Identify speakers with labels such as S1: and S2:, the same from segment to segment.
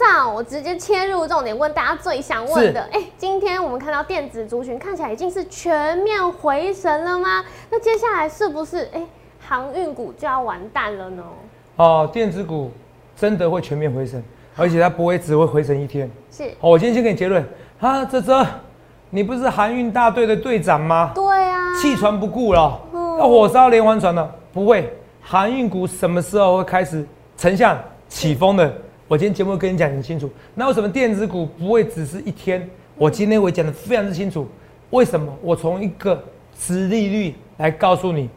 S1: 长，我直接切入重点，问大家最想问的。哎，今天我们看到电子族群看起来已经是全面回神了吗？那接下来是不是哎航运股就要完蛋了呢？
S2: 哦，电子股真的会全面回神，而且它不会只会回神一天。
S1: 是。
S2: 哦，我今天先给你结论啊，泽泽，你不是航运大队的队长吗？
S1: 对啊。
S2: 弃船不顾了，要火烧连环船了？不会，航运股什么时候会开始呈现起风的？我今天节目跟你讲很清楚。那为什么电子股不会只是一天？我今天我讲的非常之清楚。为什么？我从一个殖利率来告诉你，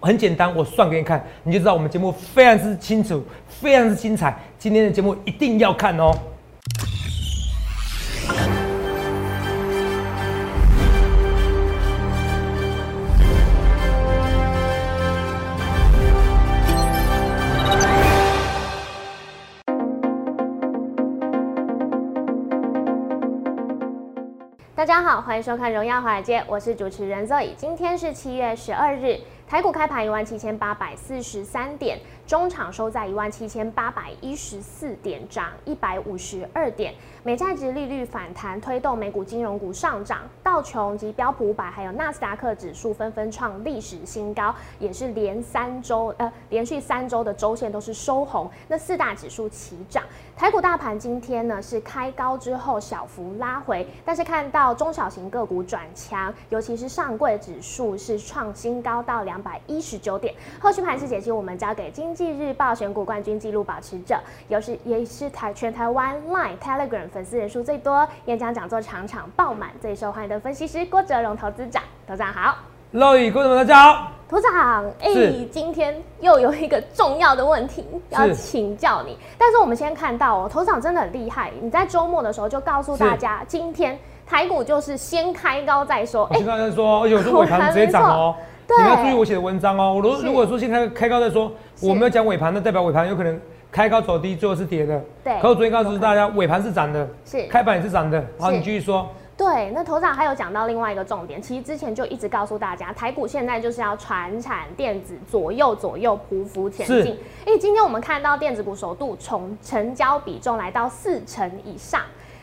S2: 很简单，我算给你看，你就知道我们节目非常之清楚，非常之精彩。今天的节目一定要看哦。
S1: 大家好，欢迎收看《荣耀华尔街》，我是主持人 Zoe。今天是七月十二日，台股开盘一万七千八百四十三点。中场收在一万七千八百一十四点，涨一百五十二点。美债值利率反弹，推动美股金融股上涨。道琼及标普五百还有纳斯达克指数纷纷创历史新高，也是连三周呃连续三周的周线都是收红。那四大指数齐涨。台股大盘今天呢是开高之后小幅拉回，但是看到中小型个股转强，尤其是上柜指数是创新高到两百一十九点。后续盘势解析，我们交给经济。《日报》选股冠军纪录保持者，又是也是台全台湾 Line Telegram 粉丝人数最多，演讲讲座场场爆满，最受欢迎的分析师郭哲荣投资长，投资长好。
S2: 乐宇郭总大家好。
S1: 投资长，哎，今天又有一个重要的问题要请教你，但是我们先看到哦，投资长真的很厉害，你在周末的时候就告诉大家，今天台股就是先开高再说。
S2: 哎，刚才说，而且我说尾盘直接涨哦。你要注意我写的文章哦。我如如果说先开开高再说，我没有讲尾盘，那代表尾盘有可能开高走低，最后是跌的。
S1: 对。
S2: 可我昨天告诉大家，尾盘是涨的，
S1: 是
S2: 开盘也是涨的。好，你继续说。
S1: 对，那头长还有讲到另外一个重点，其实之前就一直告诉大家，台股现在就是要传产电子左右左右匍匐前进。因为今天我们看到电子股首度从成交比重来到四成以上，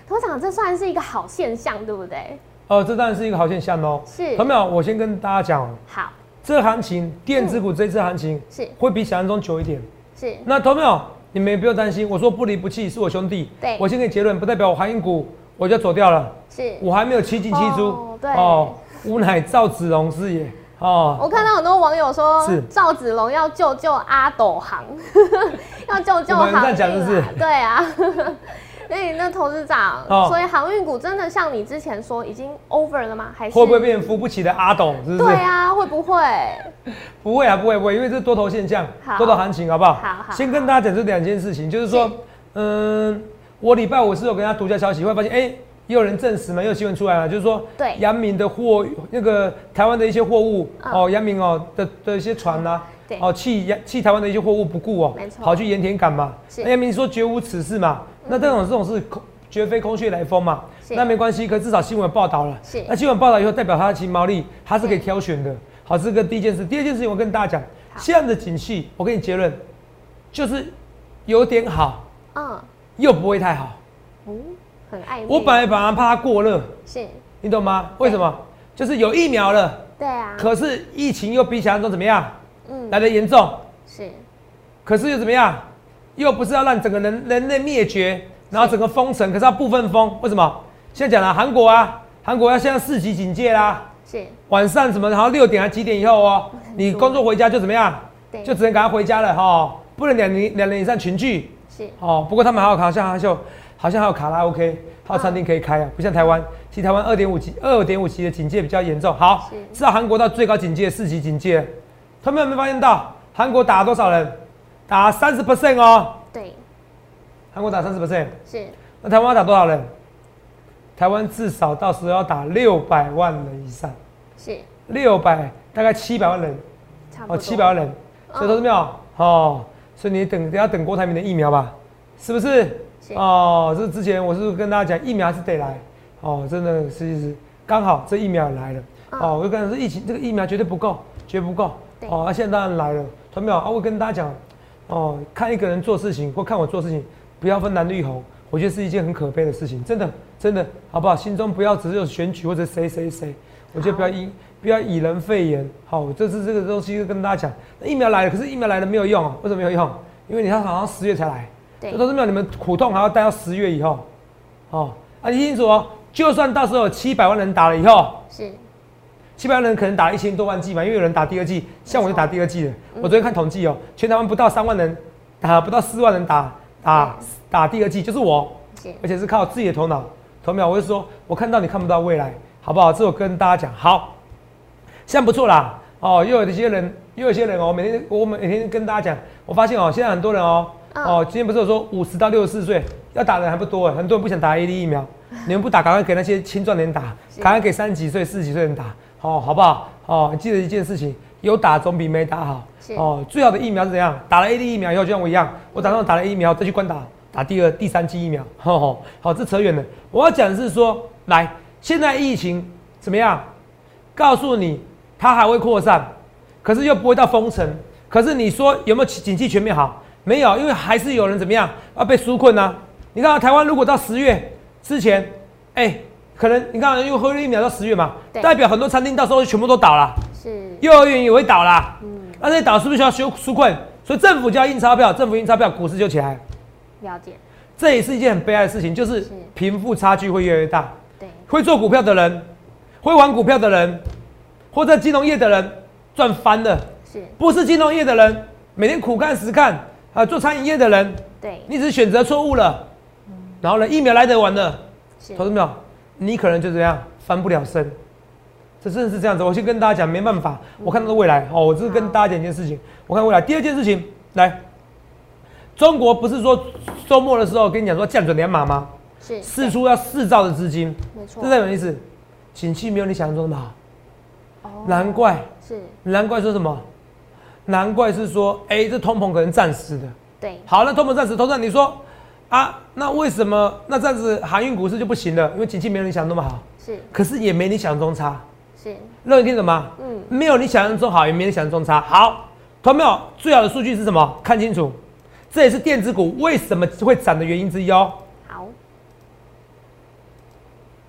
S1: 头长这算是一个好现象，对不对？
S2: 哦，这当然是一个好现象哦。
S1: 是。
S2: 有没有？我先跟大家讲。
S1: 好。
S2: 这行情，电子股这次行情
S1: 是
S2: 会比想象中久一点。
S1: 是，
S2: 那投票你们也不用担心，我说不离不弃是我兄弟。
S1: 对，
S2: 我先给结论，不代表我航运股我就走掉了。
S1: 是，
S2: 我还没有七进七出。
S1: 对哦，
S2: 吾乃赵子龙是也。哦，
S1: 我看到很多网友说，是赵子龙要救救阿斗行，要救救行。
S2: 这样讲就是。
S1: 对啊。所 以那投资长，所以航运股真的像你之前说已经 over 了吗？还是
S2: 会不会变扶不起的阿斗？是不是？
S1: 对啊，会不会？
S2: 不会啊，不会不会，因为这是多头现象，多头行情，好不好？
S1: 好好。
S2: 先跟大家讲这两件事情，就是说，嗯，我礼拜五是有跟大家独家消息，会发现，哎，也有人证实嘛，又有新闻出来了，就是说，
S1: 对，
S2: 阳明的货，那个台湾的一些货物，哦，阳明哦的的一些船呐，
S1: 对，
S2: 哦，弃弃台湾的一些货物不顾哦，
S1: 没错，
S2: 跑去盐田港嘛，那阳明说绝无此事嘛。那这种这种是空，绝非空穴来风嘛？那没关系，可至少新闻报道了。
S1: 是，
S2: 那新闻报道以后，代表它的其毛利，它是可以挑选的。好，这个第一件事。第二件事情，我跟大家讲，现在的景气，我给你结论，就是有点好，嗯，又不会太好。
S1: 嗯，很爱。
S2: 我本来本来怕它过热，
S1: 是，
S2: 你懂吗？为什么？就是有疫苗了，
S1: 对啊。
S2: 可是疫情又比想象中怎么样？嗯，来的严重。
S1: 是。
S2: 可是又怎么样？又不是要让整个人人类灭绝，然后整个封城，可是要部分封，为什么？现在讲了韩国啊，韩国要现在四级警戒啦，
S1: 是
S2: 晚上什么，然后六点还几点以后哦，你工作回家就怎么样？
S1: 对，
S2: 就只能赶快回家了哈，不能两人两人以上群聚。
S1: 是
S2: 哦，不过他们还有好像还有好像还有卡拉 OK，还有餐厅可以开啊，不像台湾，其实台湾二点五级二点五级的警戒比较严重。好，是到韩国到最高警戒四级警戒，他们有没有发现到韩国打了多少人？打三十 percent 哦，
S1: 对，
S2: 韩国打三十 percent，
S1: 是。
S2: 那台湾要打多少人？台湾至少到时候要打六百万人以上，
S1: 是。
S2: 六百，大概七百万人，
S1: 差不多。哦，
S2: 七百万人，所以都是没有哦。所以你等，要等郭台铭的疫苗吧，是不是？
S1: 是。
S2: 哦，这之前我是跟大家讲，疫苗还是得来，哦，真的是是刚好这疫苗来了，哦，我就跟他说，疫情这个疫苗绝对不够，绝不够，哦，那现在当然来了。同没有啊？我跟大家讲，哦，看一个人做事情或看我做事情，不要分蓝绿红，我觉得是一件很可悲的事情，真的真的，好不好？心中不要只有选举或者谁谁谁，我觉得不要以不要以人废言。好，这次这个东西跟大家讲，疫苗来了，可是疫苗来了没有用啊？为什么没有用？因为你看好像十月才来，
S1: 对
S2: 这都是没有你们苦痛还要待到十月以后。哦，啊，你听清楚哦，就算到时候有七百万人打了以后。
S1: 是
S2: 七百万人可能打了一千多万剂嘛，因为有人打第二剂，像我就打第二剂的。我昨天看统计哦，全台湾不到三万人打，不到四万人打打打第二剂，就是我，
S1: 是
S2: 而且是靠自己的头脑。头脑，我就说，我看到你看不到未来，好不好？这我跟大家讲，好，现在不错啦。哦，又有一些人，又有一些人哦，每天我每天跟大家讲，我发现哦，现在很多人哦，
S1: 嗯
S2: 哦，今天不是有说五十到六十四岁要打的人还不多哎，很多人不想打 A D 疫苗，你们不打，赶快给那些青壮年打，
S1: 是
S2: 赶快给三十几岁、四十几岁人打，哦，好不好？哦，记得一件事情，有打总比没打好。哦，最好的疫苗是怎样？打了 A D 疫苗以后，就像我一样，我打算打了疫苗再去关打打第二、第三剂疫苗。吼吼，好，这扯远了。我要讲的是说，来，现在疫情怎么样？告诉你，它还会扩散，可是又不会到封城。可是你说有没有景气全面好？没有，因为还是有人怎么样要被纾困呢、你看、台湾如果到十月之前，哎、可能你看，因为喝了疫苗到十月嘛，代表很多餐厅到时候全部都倒了，
S1: 是
S2: 幼儿园也会倒啦。
S1: 嗯
S2: 那这些倒是不是需要修纾困？所以政府就要印钞票，政府印钞票，股市就起来。
S1: 了解
S2: 这也是一件很悲哀的事情，就是
S1: 是
S2: 贫富差距会越来越大。
S1: 对
S2: 会做股票的人，会玩股票的人，或者金融业的人赚翻了，
S1: 是
S2: 不是金融业的人，每天苦干实干啊，做餐饮业的人，
S1: 对
S2: 你只是选择错误了。然后呢，疫苗来得晚了，
S1: 是
S2: 投资没有？你可能就这样翻不了身。这真的是这样子，我先跟大家讲，没办法，我看到的未来哦，我只是跟大家讲一件事情，我看未来。第二件事情，来，中国不是说周末的时候跟你讲说降准两码吗？
S1: 是
S2: 四出要四兆的资金，
S1: 没错
S2: 这代表意思，景气没有你想象中那么好，
S1: 哦
S2: 难怪，
S1: 是
S2: 难怪说什么？难怪是说，哎、这通膨可能暂时的。
S1: 对
S2: 好，那通膨暂时，投资人你说啊，那为什么那这样子航运股市就不行了？因为景气没有你想的那么好，
S1: 是
S2: 可是也没你想象中差。
S1: 是
S2: 乐你听什么？
S1: 嗯
S2: 没有你想象中好，也没你想象中差。好，同没有？最好的数据是什么？看清楚，这也是电子股为什么会涨的原因之一哦。
S1: 好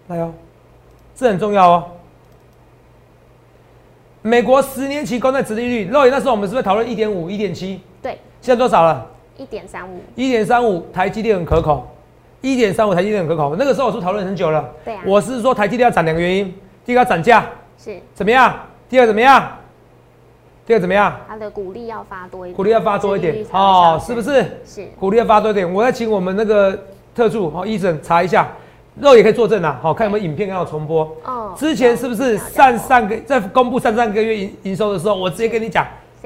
S2: 来哦，这很重要哦。美国十年期公债殖利率，肉眼那时候我们是不是讨论一点五、一点七？
S1: 对
S2: 现在多少了？
S1: 一点三五
S2: 一点三五，台积电很可口。一点三五，台积电很可口。那个时候我是讨论很久了。
S1: 对啊
S2: 我是说台积电要涨两个原因，第一个要涨价，
S1: 是
S2: 怎么样？第二个怎么样？第二个怎么样？
S1: 它的鼓励要发多一点，
S2: 鼓励要发多一点
S1: 殖利率才会
S2: 哦
S1: 上，升
S2: 是不是？
S1: 是
S2: 鼓励要发多一点。我再请我们那个特助哦，医生查一下，肉也可以作证啊，好看有没有影片刚好重播。
S1: 哦
S2: 之前是不是上上个在公布上上个月营营收的时候，我直接跟你讲，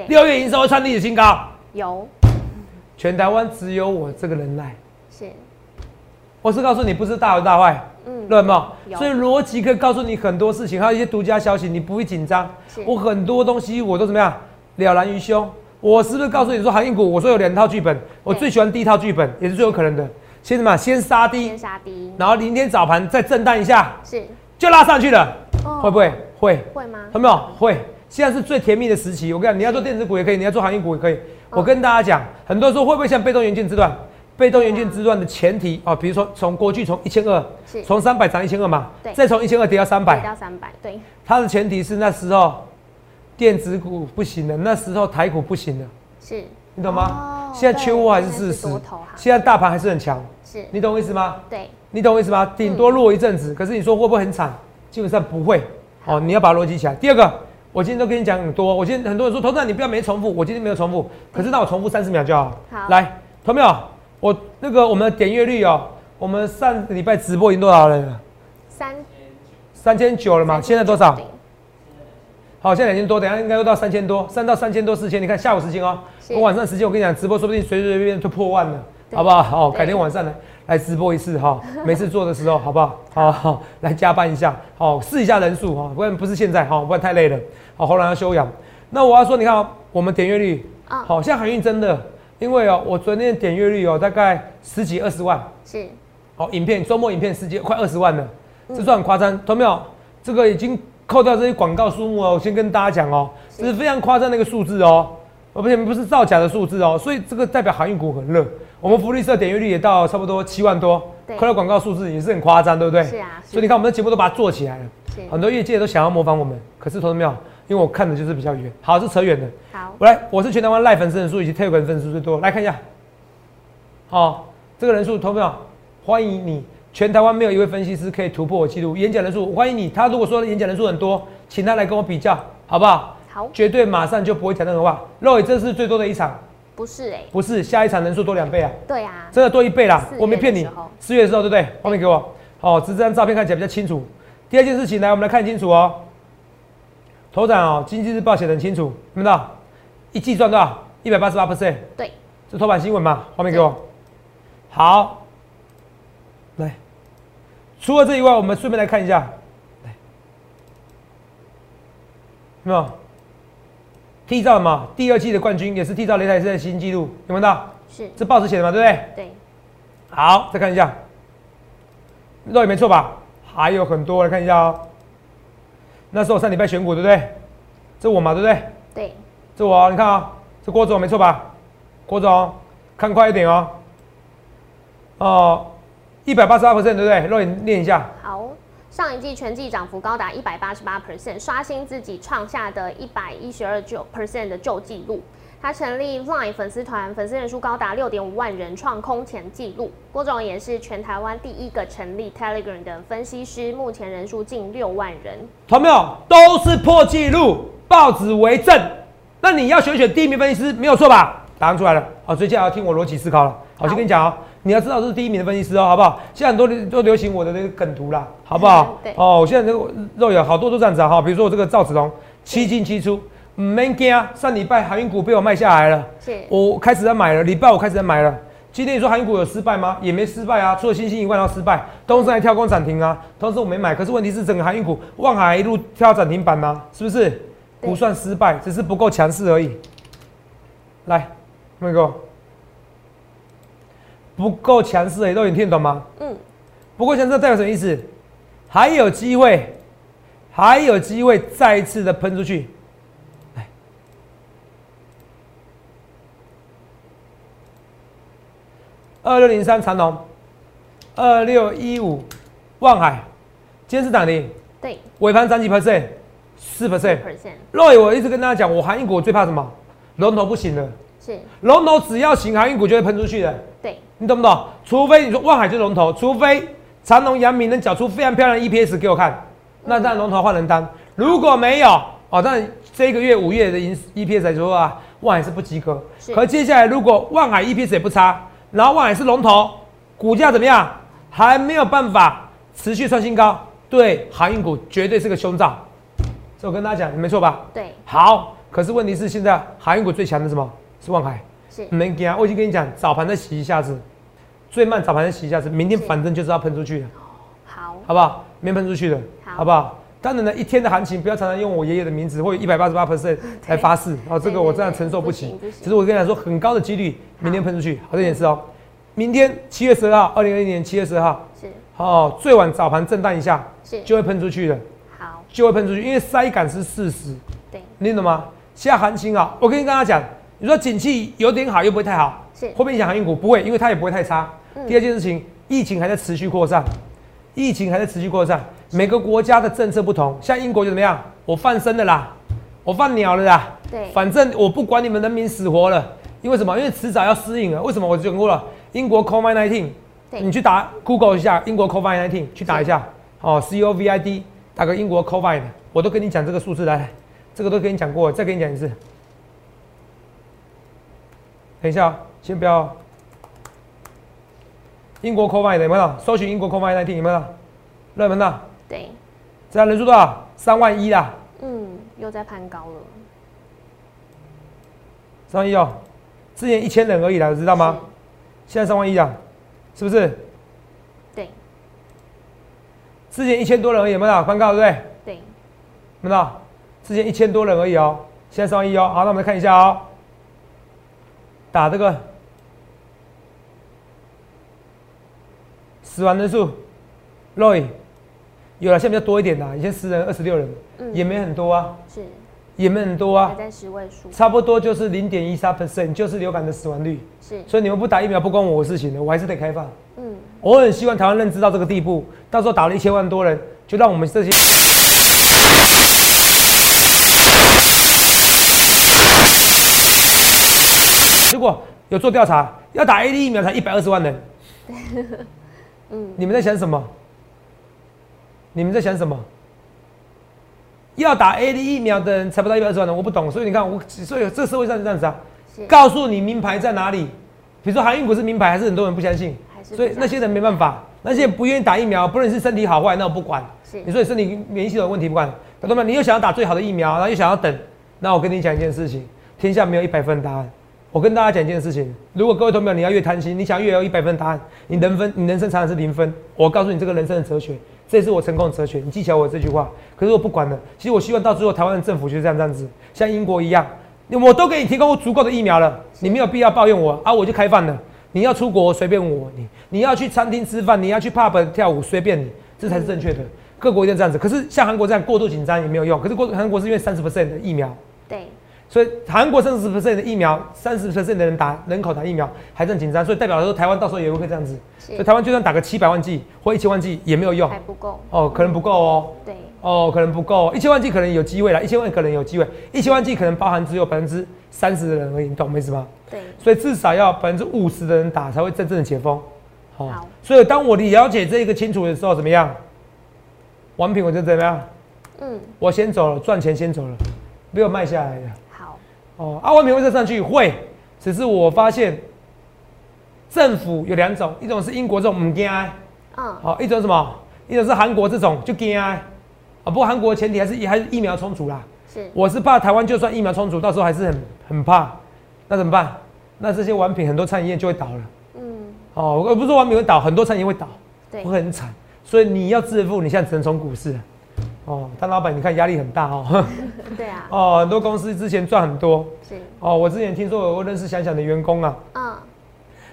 S2: 六月营收会创历史新高，
S1: 有
S2: 全台湾只有我这个人来。
S1: 是
S2: 我是告诉你，不是大好大坏，
S1: 嗯
S2: 对吗？所以逻辑可以告诉你很多事情，还有一些独家消息，你不会紧张。我很多东西我都怎么样了然于胸。我是不是告诉你说航运股？我说有两套剧本，我最喜欢第一套剧本，也是最有可能的。先什么？先杀低
S1: 先，杀低
S2: 然后明天早盘再震荡一下，
S1: 是
S2: 就拉上去了，
S1: 哦
S2: 会不会？会。
S1: 会吗？
S2: 有没有？会。现在是最甜蜜的时期。我跟你讲，你要做电子股也可以，你要做航运股也可以。我跟大家讲，很多人说会不会像被动元件之乱？被动元件之乱的前提啊，比如说从过去从一千二，从三百涨一千二嘛，再从一千二跌到三百，跌，
S1: 到三百，对
S2: 它的前提是那时候电子股不行了，那时候台股不行了，
S1: 是
S2: 你懂吗
S1: 哦？
S2: 现在缺货还是
S1: 对
S2: 事实
S1: 现在
S2: 大盘还是很强，
S1: 是
S2: 你懂我意思吗？
S1: 对
S2: 你懂我意思吗？顶多弱一阵子，可是你说会不会很惨？基本上不会。哦，你要把逻辑起来。第二个，我今天都跟你讲很多。我今天很多人说，投资人你不要没重复，我今天没有重复，可是那我重复三十秒就好。
S1: 好
S2: 来，投没有？我那个我们的点阅率哦，我们上个礼拜直播已经多少人了？
S1: 三
S2: 三千九了嘛？现在多少？好，现在两千多，等下应该又到三千多，三到三千多四千。你看下午时间哦，我晚上时间我跟你讲，直播说不定随随便便就破万了，好不好？好，改天晚上来来直播一次哈，没事做的时候，好不好？好好来加班一下，好试一下人数哈，不然不是现在哈，不然太累了，好后来要休养。那我要说，你看哦我们点阅率，
S1: 啊
S2: 好像海运真的，因为哦，我昨天的点阅率有大概十几二十万，
S1: 是。
S2: 好，影片周末影片十几快二十万了，这算很夸张，懂没有？这个已经扣掉这些广告数目哦，我先跟大家讲哦，
S1: 是。
S2: 这是非常夸张的一个数字哦，而且不是造假的数字哦，所以这个代表航运股很热。我们福利社点阅率也到差不多七万多，
S1: 对。
S2: 快乐广告数字也是很夸张，对不对？
S1: 是啊是。
S2: 所以你看我们的节目都把它做起来了，很多业界都想要模仿我们，可是投资没有，因为我看的就是比较远。好，是扯远的。
S1: 好，
S2: 我来，我是全台湾赖粉丝人数以及 Telegram 粉丝最多，来看一下。好、这个人数，投票，欢迎你。全台湾没有一位分析师可以突破我记录。演讲人数，欢迎你。他如果说演讲人数很多，请他来跟我比较，好不好？
S1: 好，
S2: 绝对马上就不会讲任何话。肉眼这是最多的一场，
S1: 不是哎、
S2: 不是下一场人数多两倍啊，
S1: 对啊，
S2: 真的多一倍啦我没骗你。四月的时候，对不对？画面给我。好、只是这张照片看起来比较清楚。第二件事情，来我们来看清楚哦。头展哦，经济日报写的很清楚，有没有到？一季赚多少？一百八十八 percent。
S1: 对，
S2: 这头版新闻嘛，画面给我。好，来，除了这以外，我们顺便来看一下，来，有没有？缔造嘛，第二季的冠军也是缔造擂台赛的新纪录，有没有看到？
S1: 是，
S2: 这报纸写的嘛，对不对？
S1: 对，
S2: 好，再看一下，肉也没错吧？还有很多，来看一下哦。那时候上礼拜选股，对不对？这我嘛，对不对？
S1: 对，
S2: 这我哦，你看啊、这郭总没错吧？郭总，看快一点哦。哦，一百八十八 percent，对不对？肉眼念一下。
S1: 好。上一季全季涨幅高达一百八十八 percent，刷新自己创下的一百一十二九 percent 的旧纪录。他成立 LINE 粉丝团，粉丝人数高达六点五万人，创空前纪录。郭总也是全台湾第一个成立 Telegram 的分析师，目前人数近六万人。
S2: 同没有？都是破纪录，报纸为证。那你要选选第一名分析师，没有错吧？答案出来了。好，所以接下来要听我逻辑思考了。好，先跟你讲哦，你要知道这是第一名的分析师哦，好不好？现在很多人都流行我的那个梗图啦，好不好？
S1: 对
S2: 哦，我现在这个肉眼好多都这样子啊，哈，比如说我这个赵子龙七进七出，唔免惊啊，上礼拜航运股被我卖下来了。
S1: 是，
S2: 我开始在买了，礼拜我开始在买了。今天你说航运股有失败吗？也没失败啊，除了新兴以外要失败，东升还跳空涨停啊，同时我没买。可是问题是整个航运股，望海一路跳涨停板呐、是不是？不算失败，只是不够强势而已。来，那个不够强势都有听得懂吗？
S1: 嗯，
S2: 不够强势代表什么意思？还有机会，还有机会再一次的喷出去。来，二六零三长隆，二六一五望海，今天是涨停，
S1: 对，
S2: 尾盘涨几 percent？四 percent。肉眼我一直跟大家讲，我航运股我最怕什么？龙头不行了，
S1: 是，
S2: 龙头只要行，航运股就会喷出去的。
S1: 对，
S2: 你懂不懂？除非你说万海就是龙头，除非长隆、阳明能缴出非常漂亮的 EPS 给我看，那当然龙头换人当。如果没有，哦，当然这个月五月的营 EPS 来说啊，万海是不及格。可接下来如果万海 EPS 也不差，然后万海是龙头，股价怎么样？还没有办法持续创新高，对航运股绝对是个凶兆。这我跟大家讲，没错吧？
S1: 对，
S2: 好，可是问题是现在航运股最强的是什么？是万海。
S1: 是，
S2: 没给啊，我已经跟你讲，早盘再洗一下子，最慢早盘再洗一下子，明天反正就是要喷出去的，
S1: 好，
S2: 好不好？明天喷出去的，
S1: 好
S2: 好不好？当然呢，一天的行情不要常常用我爷爷的名字或一百八十八 percent 来发誓，哦，这个我真的承受不起。只是我跟你讲说，很高的几率明天喷出去，好。这件事哦。明天七月十二号，二零二一年七月十二号，
S1: 是，
S2: 哦，最晚早盘震荡一下
S1: 是，
S2: 就会喷出去的，
S1: 好，
S2: 就会喷出去，因为塞感是事实。
S1: 对，
S2: 你懂吗？现在行情啊，我跟你跟大家讲，你说景气有点好又不会太好，
S1: 是。
S2: 会不会影响航运股？不会，因为它也不会太差。
S1: 嗯。
S2: 第二件事情，疫情还在持续扩散，疫情还在持续扩散，每个国家的政策不同，像英国就怎么样？我放生的啦，我放鸟了啦，
S1: 对，
S2: 反正我不管你们人民死活了，因为什么？因为迟早要适应了。为什么？我讲过了，英国 COVID
S1: nineteen，
S2: 你去打 Google 一下英国 COVID nineteen，去打一下，哦，C O V I D，打个英国 COVID，我都跟你讲这个数字来，这个都跟你讲过，再跟你讲一次。等一下哦，先不要。英国 COVID 有没有？搜寻英国 COVID nineteen 有没有？热门的，
S1: 对，
S2: 这样人数多少？三万一啦，
S1: 嗯，又在攀高了，
S2: 三万一哦。之前一千人而已啦，知道吗？现在三万一啊，是不是？
S1: 是？对，
S2: 之前一千多人而已，有没有看到？翻高对不对？
S1: 对，
S2: 有没有看到？之前一千多人而已哦，现在三万一哦。好，那我们来看一下哦，打这个死亡人数，Roy 有了，现在比较多一点啦，以前十人、二十六人，
S1: 嗯
S2: 也没很多啊。
S1: 是，
S2: 也没很多啊
S1: 还，在十位数，
S2: 差不多就是零点一三 percent，就是流感的死亡率。
S1: 是，
S2: 所以你们不打疫苗不关我的事情的，我还是得开放。
S1: 嗯，
S2: 我很希望台湾认知到这个地步，到时候打了一千万多人，就让我们这些。结果有做调查，要打 A D 疫苗才一百二十万人。
S1: 嗯，
S2: 你们在想什么？你们在想什么？要打 A D 疫苗的人才不到一百二十万人，我不懂。所以你看，我所以这社会上是这样子啊，告诉你名牌在哪里。比如说航运股是名牌，还是很多人不相信。所以那些人没办法，那些人不愿意打疫苗，不论是身体好坏，那我不管。
S1: 是
S2: 你说你身体免疫系统有问题不管，懂懂吗？你又想要打最好的疫苗，然后又想要等，那我跟你讲一件事情，天下没有一百分答案。我跟大家讲一件事情，如果各位同学你要越贪心，你想越有一百分答案，你人分你人生常常是零分。我告诉你这个人生的哲学，这也是我成功的哲学，你记起来我这句话。可是我不管了，其实我希望到最后台湾的政府就是这样这样子，像英国一样，我都给你提供足够的疫苗了，你没有必要抱怨我啊，我就开放了。你要出国随便我，你你要去餐厅吃饭，你要去 pub 跳舞随便你，这才是正确的。各国一定这样子，可是像韩国这样过度紧张也没有用。可是过韩国是因为三十 percent 的疫苗，
S1: 对，
S2: 所以韩国三十 percent 的疫苗，三十 percent 的人打人口打疫苗还正紧张，所以代表说台湾到时候也会这样子。所以，台湾就算打个七百万剂或一千万剂也没有用
S1: 还不够，
S2: 哦，可能不够哦。
S1: 对，
S2: 哦，可能不够，一千万剂可能有机会了，一千万可能有机会，一千万剂可能包含只有百分之三十的人而已，你懂我意思吗？
S1: 对，
S2: 所以至少要百分之五十的人打才会真正的解封。好
S1: 好
S2: 所以当我了解这个清楚的时候，怎么样？王品我就怎么样？
S1: 嗯，
S2: 我先走了，赚钱先走了，没有卖下来的。
S1: 好，
S2: 哦，啊，王品会再上去会，只是我发现政府有两种，一种是英国这种唔惊，
S1: 嗯，
S2: 好，一种什么？一种是韩国这种就惊，啊，不过韩国的前提还是还是疫苗充足啦。
S1: 是，
S2: 我是怕台湾就算疫苗充足，到时候还是很很怕，那怎么办？那这些玩品很多餐饮业就会倒了。
S1: 嗯，
S2: 哦，我不是说玩品会倒，很多餐饮业会倒，
S1: 对，
S2: 会很惨。所以你要致富，你现在只能从股市。哦，当老板你看压力很大哦。
S1: 对啊，
S2: 哦，很多公司之前赚很多。
S1: 是，
S2: 哦，我之前听说我认识想想的员工啊，
S1: 嗯，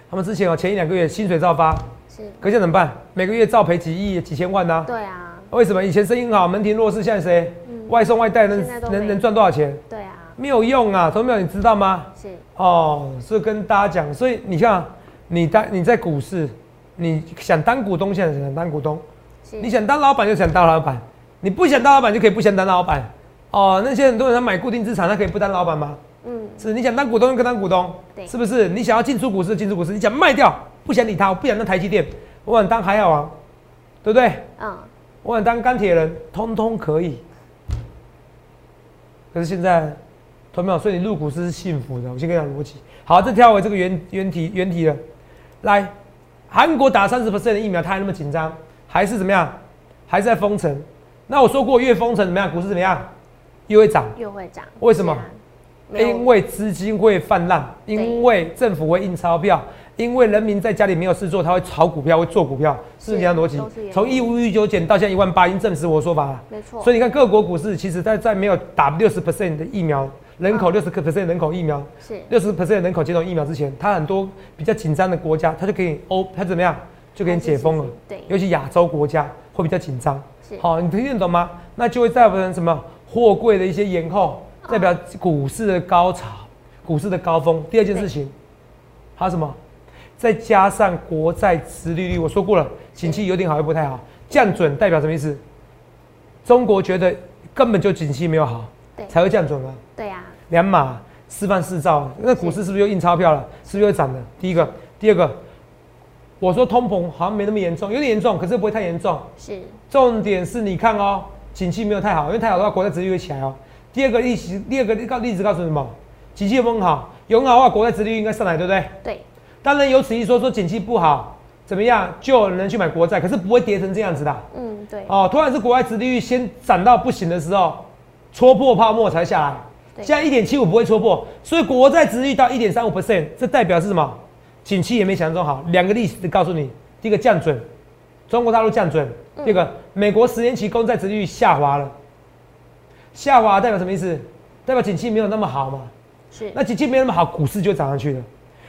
S2: 他们之前哦前一两个月薪水照发，
S1: 是，
S2: 可现在怎么办？每个月照赔几亿、几千万呢、
S1: 对啊，
S2: 为什么？以前生意好，门庭若市，现在谁？
S1: 嗯。
S2: 外送外带能能能赚多少钱？
S1: 对啊，
S2: 没有用啊，同没有你知道吗？
S1: 是，
S2: 哦，所以跟大家讲，所以你看啊，你当你在股市，你想当股东，现在想当股东；
S1: 是，
S2: 你想当老板就想当老板，你不想当老板就可以不想当老板。哦，那些很多人他买固定资产，他可以不当老板吗？
S1: 嗯，
S2: 是你想当股东就跟当股东，
S1: 对
S2: 是不是？你想要进出股市进出股市，你想卖掉不想理他，我不想当台积电，我想当海海王，对不对？
S1: 嗯，
S2: 我想当钢铁人，通通可以。可是现在，同没有？所以你入股市是幸福的。我先跟你讲逻辑。好，这跳回这个原原题原题了。来，韩国打三十 percent 的疫苗，他还那么紧张，还是怎么样？还是在封城。那我说过，越封城怎么样？股市怎么样？又会涨。
S1: 又会涨，
S2: 为什么因为资金会泛滥，因为政府会印钞票，因为人民在家里没有事做，他会炒股票，会做股票，是不是这样逻辑从一五一九减到现在一万八，已经证实我的说法了。
S1: 没错，
S2: 所以你看各国股市，其实在在没有打六十 percent 的疫苗，人口
S1: 嗯
S2: 六十 percent 人口疫苗，
S1: 是，
S2: 六十 percent 人口接种疫苗之前，它很多比较紧张的国家，它就可以欧，它怎么样就给你解封了。
S1: 对，
S2: 尤其亚洲国家会比较紧张。
S1: 是，
S2: 好，你听得懂吗？那就会造成什么货柜的一些延后，代表股市的高潮、股市的高峰。第二件事情，还有什么？再加上国债殖利率，我说过了，景气有点好又不太好，降准代表什么意思？中国觉得根本就景气没有好，
S1: 对，
S2: 才会降准啊。
S1: 对啊，
S2: 两码示范四照，那股市是不是又印钞票了？是不是又涨了？第一个，第二个，我说通膨好像没那么严重，有点严重，可是不会太严重。
S1: 是，
S2: 重点是你看哦，景气没有太好，因为太好的话，国债殖利率会起来哦。第二个例子，第二个告例子告诉你什么？景气有没有很好？有很好的话，国债殖利率应该上来，对不对？
S1: 对，
S2: 当然有此一说，说景气不好怎么样，就有人去买国债，可是不会跌成这样子的
S1: 嗯，对，
S2: 哦。突然是国债殖利率先涨到不行的时候，戳破泡沫才下来。
S1: 对
S2: 现在一点七五不会戳破，所以国债殖利率到一点三五 percent，这代表是什么？景气也没想象中好。两个例子告诉你，第一个降准，中国大陆降准；
S1: 嗯
S2: 第二个，美国十年期公债殖利率下滑了。下滑代表什么意思？代表景气没有那么好嘛？
S1: 是，
S2: 那景气没那么好，股市就涨上去了。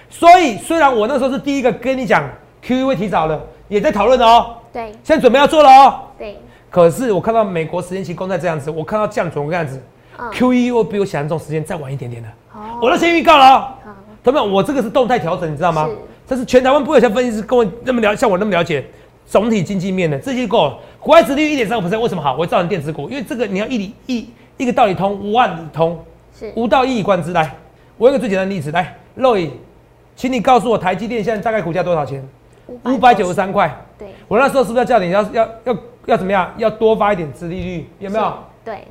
S2: 所以虽然我那时候是第一个跟你讲 QE 会提早了，也在讨论哦，
S1: 对，
S2: 现在准备要做了哦。
S1: 对，
S2: 可是我看到美国十年期公债这样子，我看到降准这样子，
S1: 嗯
S2: ，Q E 又比我想象中时间再晚一点点的。
S1: 哦
S2: 我都先预告了哦，
S1: 好，
S2: 同学们，我这个是动态调整，你知道吗
S1: 是？
S2: 这是全台湾不有像分析师跟我那么了，像我那么了解总体经济面的，这些够了。国外殖利率一点三五 percent 为什么好？我会造成电子股，因为这个你要一理一一个道理通，万里通，
S1: 是
S2: 无道一以贯之。来，我用个最简单的例子，来，肉颖，请你告诉我台积电现在大概股价多少钱？五百九十三块。
S1: 对，
S2: 我那时候是不是要叫你要要要要怎么样？要多发一点殖利率，有没有？
S1: 是？对，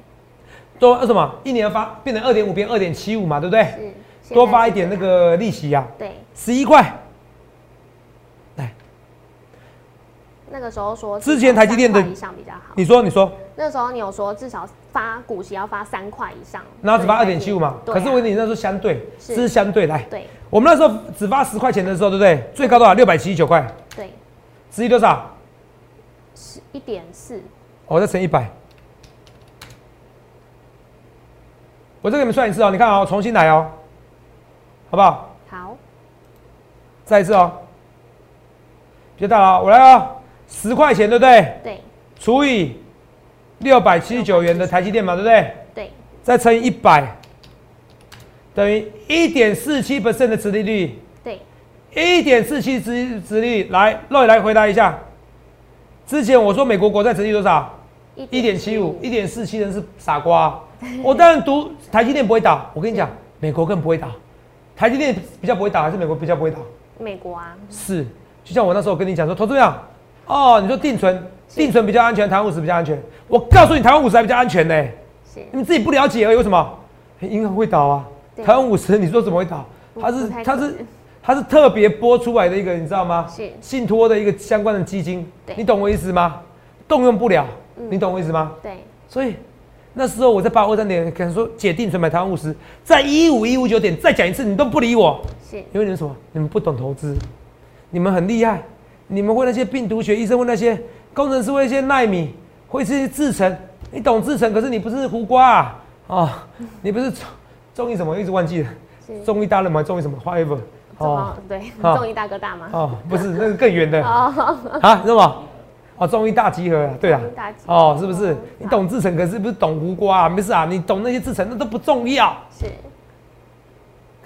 S2: 多呃什么？一年发变成二点五，变二点七五嘛，对不对？
S1: 是
S2: 多发一点那，个利息呀、
S1: 对，
S2: 十一块。来，
S1: 那个时候说
S2: 之前台积电的
S1: 至少3块以上比较好。
S2: 你说你说，
S1: 那时候你有说至少发股息要发三块以上，
S2: 然后只发二点七五嘛？可是我跟你那时候相对，
S1: 是
S2: 这是相对来。
S1: 对
S2: 我们那时候只发十块钱的时候，对不对？最高多少？六百七十九块，
S1: 对
S2: 十一多少？
S1: 十一点四，
S2: 我再乘一百。我再给你们算一次哦，你看哦，重新来哦，好不好？
S1: 好，
S2: 再一次哦，别大了哦，我来哦，十块钱对不对？
S1: 对
S2: 除以六百七十九元的台积电嘛，对不对？
S1: 对
S2: 再乘以一百，等于一点四七 percent 的殖利率，
S1: 对，
S2: 一点四七殖殖利率。来，肉来回答一下。之前我说美国国债殖利率多少？一点七五，一点四七人是傻瓜啊、我当然读台积电不会倒，我跟你讲，美国更不会倒。台积电比较不会倒，还是美国比较不会倒？
S1: 美国啊，
S2: 是，就像我那时候跟你讲说，投资样？哦，你说定存，定存比较安全，台湾五十比较安全。我告诉你，台湾五十还比较安全呢、
S1: 是
S2: 你们自己不了解而已。为什么？欸银行会倒啊？台湾五十，你说怎么会倒？它是它是它是特别拨出来的一个，你知道吗？
S1: 是
S2: 信托的一个相关的基金
S1: 对，
S2: 你懂我意思吗？动用不了，
S1: 嗯
S2: 你懂我意思吗？
S1: 对
S2: 所以那时候我在八五二三点可能说解定存买台湾五十，在一五一五九点再讲一次，你都不理我，
S1: 是
S2: 因为你们什么？你们不懂投资，你们很厉害，你们会那些病毒学医生，会那些工程师，会那些纳米，会这些制程，你懂制程，可是你不是胡瓜啊，哦，你不是中中医什么，一直忘记了，中医大人吗？中医什么？whatever，
S1: 哦对，中医大哥大吗？
S2: 哦，不是那个更远的
S1: 哦，
S2: 啊，那么？哦，中医大集合啊，对啊哦，是不是
S1: 哦？
S2: 你懂制成，可是不是懂胡瓜啊？没事啊，你懂那些制成那都不重要。
S1: 是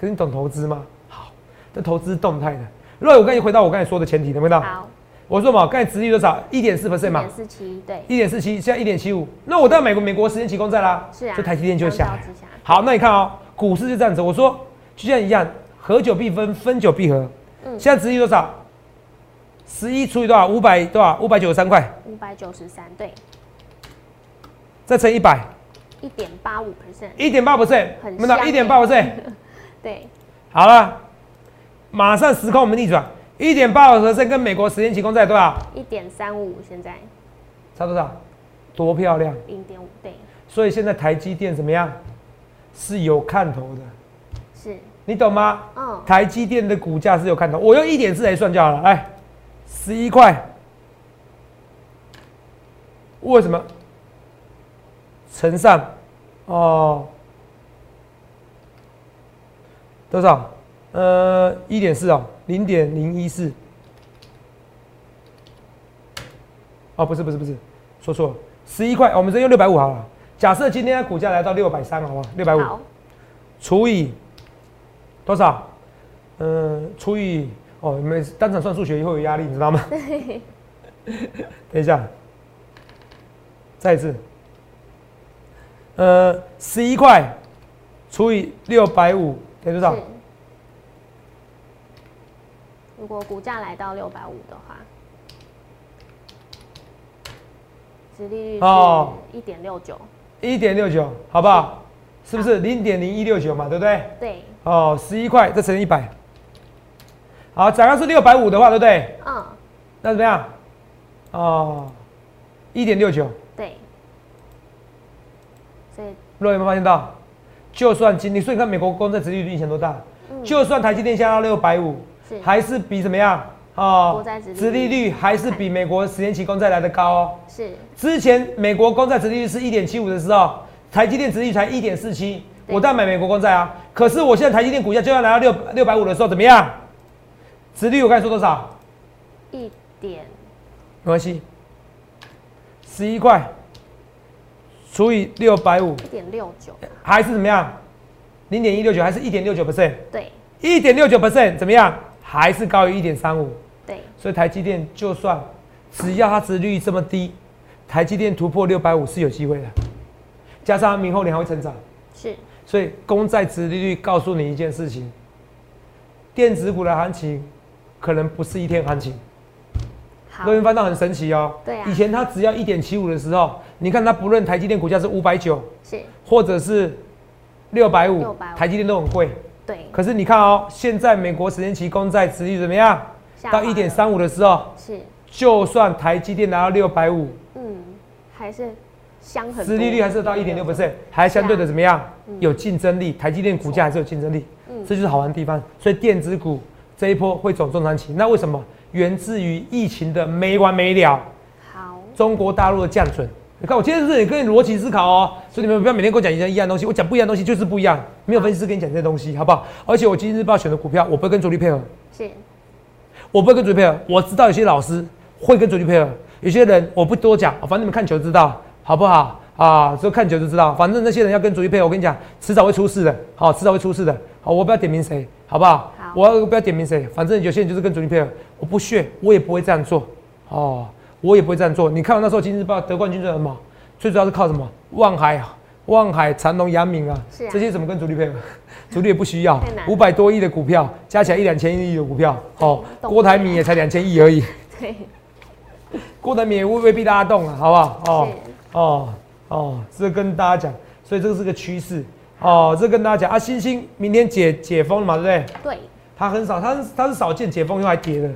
S2: 可是你懂投资吗？好，这投资是动态的。如果我跟你回到我刚才说的前提，能不能？
S1: 好，
S2: 我说嘛，刚才殖利率多少？一点四 percent 嘛
S1: 一点，四七，对，
S2: 一点四七，现在一点七五。那我到美国美国十年期公债啦，
S1: 是啊
S2: 就台积电就会下来
S1: 相较之下。
S2: 好，那你看哦，股市就这样子。我说就像一样，合久必分，分久必合。
S1: 嗯
S2: 现在殖利率多少？十一除以多少？五百多少？五百九十三块，
S1: 五百九十三，对，
S2: 再乘一百，
S1: 一点八五 percent，
S2: 一点八 percent，
S1: 很
S2: 有没有到
S1: 香
S2: 一点八 percent？
S1: 对，
S2: 好了，马上时空我们逆转，一点八 percent 跟美国十年期公债多少？
S1: 一点三五，现在
S2: 差多少？多漂亮！
S1: 零点五，对，
S2: 所以现在台积电怎么样？是有看头的，
S1: 是，
S2: 你懂吗？
S1: 嗯，
S2: 台积电的股价是有看头，我用一点四来算就好了。来，十一块，为什么？乘上哦，多少？呃，一点四哦，零点零一四。哦，不是不是不是，说错了，十一块，我们直接用六百五好了。假设今天的股价来到六百三，好不好？六百五。除以多少？嗯、除以哦，你们当场算数学会有压力，你知道吗？等一下，再一次。呃，十一块除以六百五等于多少？。
S1: 如果股价来到六百五的话，殖利率
S2: 哦
S1: 是一点六九，
S2: 一点六九，好不好？是不是零点零一六九嘛？对不对？
S1: 对，
S2: 哦，十一块再乘以一百。好，假如是六百五的话，对不对？
S1: 嗯，
S2: 那怎么样？哦，一点六九。
S1: 对，所以
S2: 各位有没有发现到？就算今天，所以你看美国公债殖利率影响多大？
S1: 嗯
S2: 就算台积电下到六百五，还是比怎么样？哦
S1: 殖利率
S2: 殖利率还是比美国十年期公债来的高哦。
S1: 是
S2: 之前美国公债殖利率是一点七五的时候，台积电殖利率才一点四七，我当然买美国公债啊。可是我现在台积电股价就要来到六六百五的时候，怎么样？殖利率我刚才说多少？
S1: 一点
S2: 没关系，十一块除以六百五，
S1: 一点六九，
S2: 还是怎么样？零点一六九还是一点六九 percent？
S1: 对
S2: 一点六九 percent 怎么样？还是高于一点三五。
S1: 对，
S2: 所以台积电就算只要它殖率这么低，台积电突破六百五是有机会的。加上它明后年还会成长，
S1: 是
S2: 所以公债殖利率告诉你一件事情：电子股的行情可能不是一天行情。
S1: 好
S2: 各，位翻到很神奇哦。
S1: 对啊
S2: 以前它只要一点七五的时候，你看它不论台积电股价是五百九，
S1: 是
S2: 或者是六百五台积电都很贵。
S1: 对，
S2: 可是你看哦，现在美国十年期公债殖利率怎么样？到一点三五的时候，
S1: 是，
S2: 就算台积电拿到六百五，
S1: 嗯，还是香很多，
S2: 殖利率还是到一点六 percent，还相对的怎么样？
S1: 嗯
S2: 有竞争力，台积电股价还是有竞争力，
S1: 嗯
S2: 这就是好玩的地方。所以电子股这一波会走中长期，那为什么？源自于疫情的没完没了，
S1: 好，
S2: 中国大陆的降准。你看我今天是不是也跟你逻辑思考哦，所以你们不要每天跟我讲一样一样东西，我讲不一样东西就是不一样，没有分析师跟你讲这些东西，好不好？而且我今日报选的股票，我不会跟主力配合，
S1: 是
S2: 我不会跟主力配合。我知道有些老师会跟主力配合，有些人我不多讲，反正你们看球知道，好不好？啊，只有看球就知道。反正那些人要跟主力配合，我跟你讲，迟早会出事的。好，迟早会出事的。好，我不要点名谁，好不好？
S1: 好
S2: 我不要点名谁，反正有些人就是跟主力配合，我不屑，我也不会这样做。哦，我也不会这样做。你看我那时候《今日报》得冠军是什么？最主要是靠什么？望海、望海、长隆、阳明啊，这些怎么跟主力配合？主力也不需要，五百多亿的股票加起来一两千亿的股票，哦，郭台铭也才两千亿而已。
S1: 对，
S2: 郭台铭也未未必拉动啊，好不好？哦哦哦，这跟大家讲，所以这个是个趋势哦，这跟大家讲啊，星星明天解解封了嘛，对不对？
S1: 对，
S2: 它很少，它是它是少见解封又还跌的，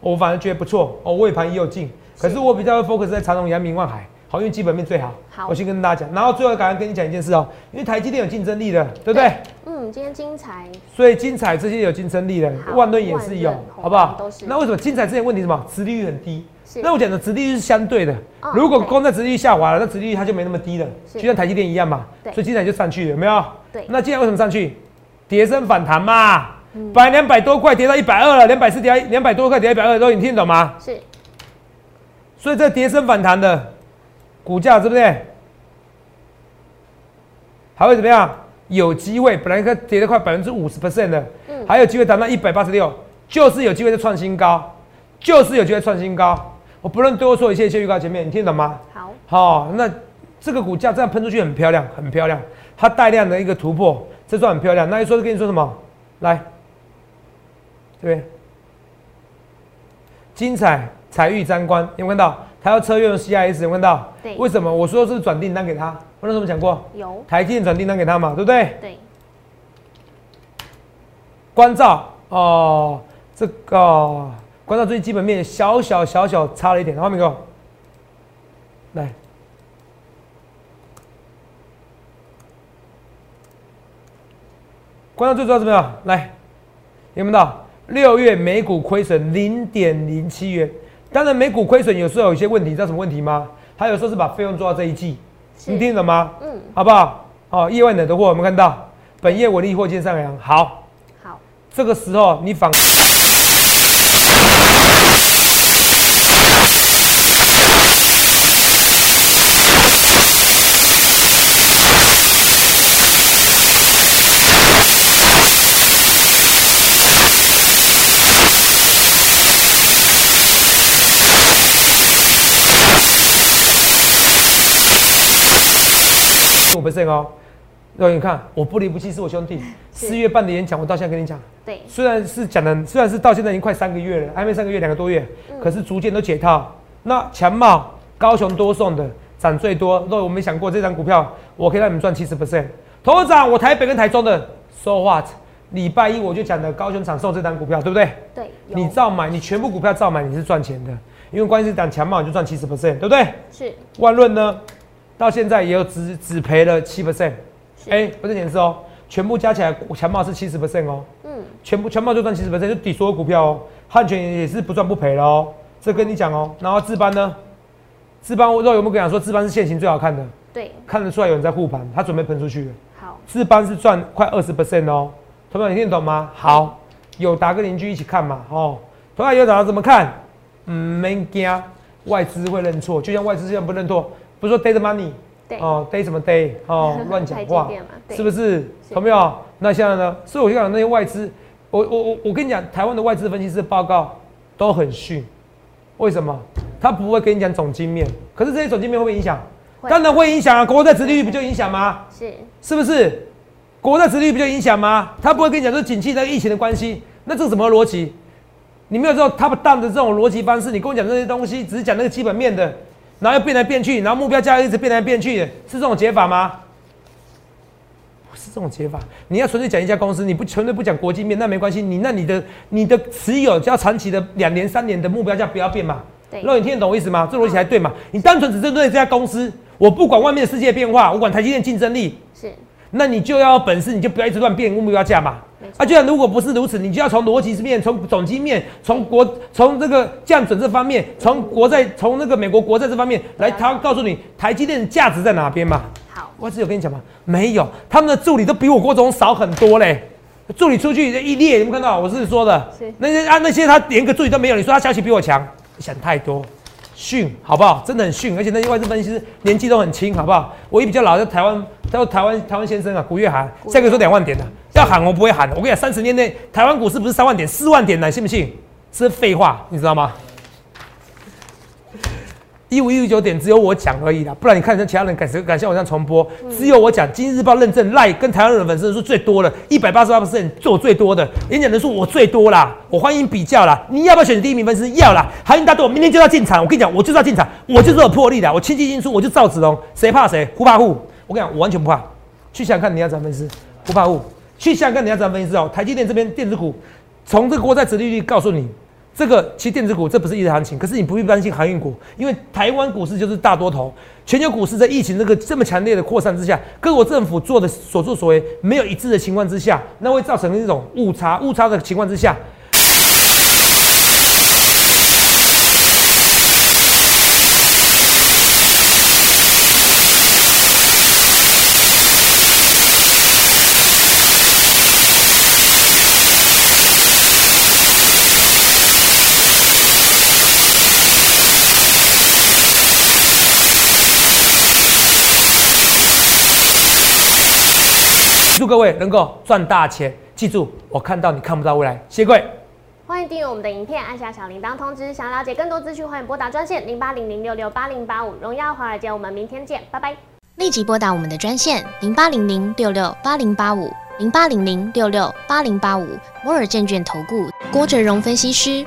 S2: 我反而觉得不错哦，尾盘也有进，可是我比较会 focus 在长隆、阳明、万海，好，因为基本面最好。
S1: 好
S2: 我先跟大家讲，然后最后赶快跟你讲一件事哦，因为台积电有竞争力的，对不对？
S1: 嗯，今天精彩，
S2: 所以精彩这些有竞争力的，
S1: 好
S2: 万润也是有，好不好？那为什么精彩这些问题是什么？殖利率很低。那我讲的殖利率是相对的
S1: 哦，
S2: 如果
S1: 对
S2: 公债殖利率下滑了，那殖利率它就没那么低了，就像台积电一样嘛。
S1: 对
S2: 所以精彩就上去了，有没有？
S1: 对
S2: 那今天为什么上去？跌升反弹嘛，
S1: 嗯
S2: 本来两百多块跌到一百二了，两百四跌到两百多块跌到一百二，都你听得懂吗？
S1: 是
S2: 所以这跌升反弹的股价，对不对？还会怎么样？有机会，本来它跌了快百分之五十 percent 的，
S1: 嗯
S2: 还有机会达到一百八十六，就是有机会再创新高，就是有机会创新高。我不论多说一切，先预告前面，你听懂吗？
S1: 好，
S2: 好、那这个股价这样喷出去很漂亮，很漂亮，它带量的一个突破，这算很漂亮。那一说跟你说什么？来，这边，精彩彩玉沾光，有没有看到？他要车用 CIS，有没有看到？
S1: 对
S2: 为什么？我说是转订单给他，我那时候讲过，
S1: 有，
S2: 台积电转订单给他嘛，对不对？
S1: 对，
S2: 关照哦，这个关照最近基本面小小小小差了一点，后面给我来。关照最主要怎么样？来，有没有到六月每股亏损零点零七元？当然，每股亏损有时候有一些问题，知道什么问题吗？他有时候是把费用做到这一季，你听懂吗？
S1: 嗯，
S2: 好不好？哦，意外的货有没有看到？本业我利货见上扬，好。
S1: 好，
S2: 这个时候你反。Percent 哦，那你看，我不离不弃是我兄弟。四月半的演讲，我到现在跟你讲，
S1: 对，
S2: 虽然是讲的，虽然是到现在已经快三个月了，还没三个月，两个多月，
S1: 嗯
S2: 可是逐渐都解套。那强茂、高雄多送的涨最多，那我没想过这张股票我可以让你们赚七十 percent。头涨我台北跟台中的，so what？礼拜一我就讲的高雄厂送这张股票，对不对？
S1: 对，
S2: 你照买，你全部股票照买，你是赚钱的，因为关键是涨强茂你就赚七十 percent，对不对？
S1: 是
S2: 万润呢，到现在也有只只赔了七 percent，哎，不是显示哦，全部加起来强茂是七十 percent 哦，
S1: 嗯，
S2: 全部全茂就赚七十 percent，就抵所有股票哦。汉权也是不赚不赔了哦，这跟你讲哦。然后智邦呢，智邦我肉有没有跟你讲说智邦是现行最好看的，
S1: 对，
S2: 看得出来有人在护盘，他准备喷出去了。
S1: 好，
S2: 智邦是赚快二十 percent 哦，同学们你听得懂吗？好，友达跟邻居一起看嘛，哦，同样友达怎么看？嗯，没惊，外资会认错，就像外资现在不认错，不是说 dead money，
S1: 对
S2: 哦，day 什么 day 哦，乱讲话是不是？有没有？那现在呢？所以我就讲那些外资，我我我我跟你讲，台湾的外资分析师报告都很逊，为什么？他不会跟你讲总经面，可是这些总经面会不会影响？当然会影响啊，国债殖利率不就影响吗？
S1: 是
S2: 是不是？国债殖利率不就影响吗？他不会跟你讲说景气那个疫情的关系，那这是什么逻辑？你没有知道他们当的这种逻辑方式，你跟我讲这些东西，只是讲那个基本面的，然后又变来变去，然后目标价一直变来变去，是这种解法吗？不是这种解法。你要纯粹讲一家公司，你不纯粹不讲国际面，那没关系。你那你的你的持有就要长期的两年三年的目标价不要变嘛。
S1: 对
S2: 那你听得懂我意思吗？这逻辑才对嘛？你单纯只针对这家公司，我不管外面的世界变化，我管台积电竞争力，
S1: 是
S2: 那你就要有本事，你就不要一直乱变目标价嘛。啊，就然如果不是如此，你就要从逻辑面、从总经面、从国、从这个降准这方面、从国债、从那个美国国债这方面来，他告诉你台积电的价值在哪边嘛。
S1: 好，
S2: 我只有跟你讲嘛？没有，他们的助理都比我郭总少很多嘞。助理出去一列，有没有看到？我是说的，那些啊那些他连个助理都没有，你说他消息比我强，你想太多。逊好不好？真的很逊，而且那些外资分析师年纪都很轻，好不好？我一比较老，在台湾，叫台湾台湾先生啊，古月涵，下个月说两万点的，要喊我不会喊的。我跟你讲，三十年内台湾股市不是三万点，四万点的，信不信？是废话，你知道吗？一五一五九点只有我讲而已啦，不然你看人其他人敢敢像我这样重播，只有我讲。今日日报认证赖跟台湾人的粉丝人数最多了，一百八十八 percent 做最多的，演讲人数我最多啦，我欢迎比较啦。你要不要选第一名分析师？要啦。韩英大队，我明天就要进场。我跟你讲，我就是要进场，我就是有魄力的。我亲戚进出，我就赵子龙，谁怕谁？互怕互。我跟你讲，我完全不怕。去想看，你要怎么分析？不怕互。去想看，你要怎么分析哦？台积电这边电子股，从这个国债殖利率告诉你，这个其实电子股这不是一日行情，可是你不必担心航运股，因为台湾股市就是大多头，全球股市在疫情这个这么强烈的扩散之下，各国政府做的所作所为没有一致的情况之下，那会造成一种误差，误差的情况之下。祝各位能够赚大钱！记住，我看到你看不到未来。谢谢各位。
S1: 欢迎订阅我们的影片，按下小铃铛通知。想了解更多资讯，欢迎拨打专线零八零零六六八零八五。荣耀华尔街，我们明天见，拜拜。
S3: 立即拨打我们的专线零八零零六六八零八五零八零零六六八零八五摩尔证券投顾郭哲荣分析师。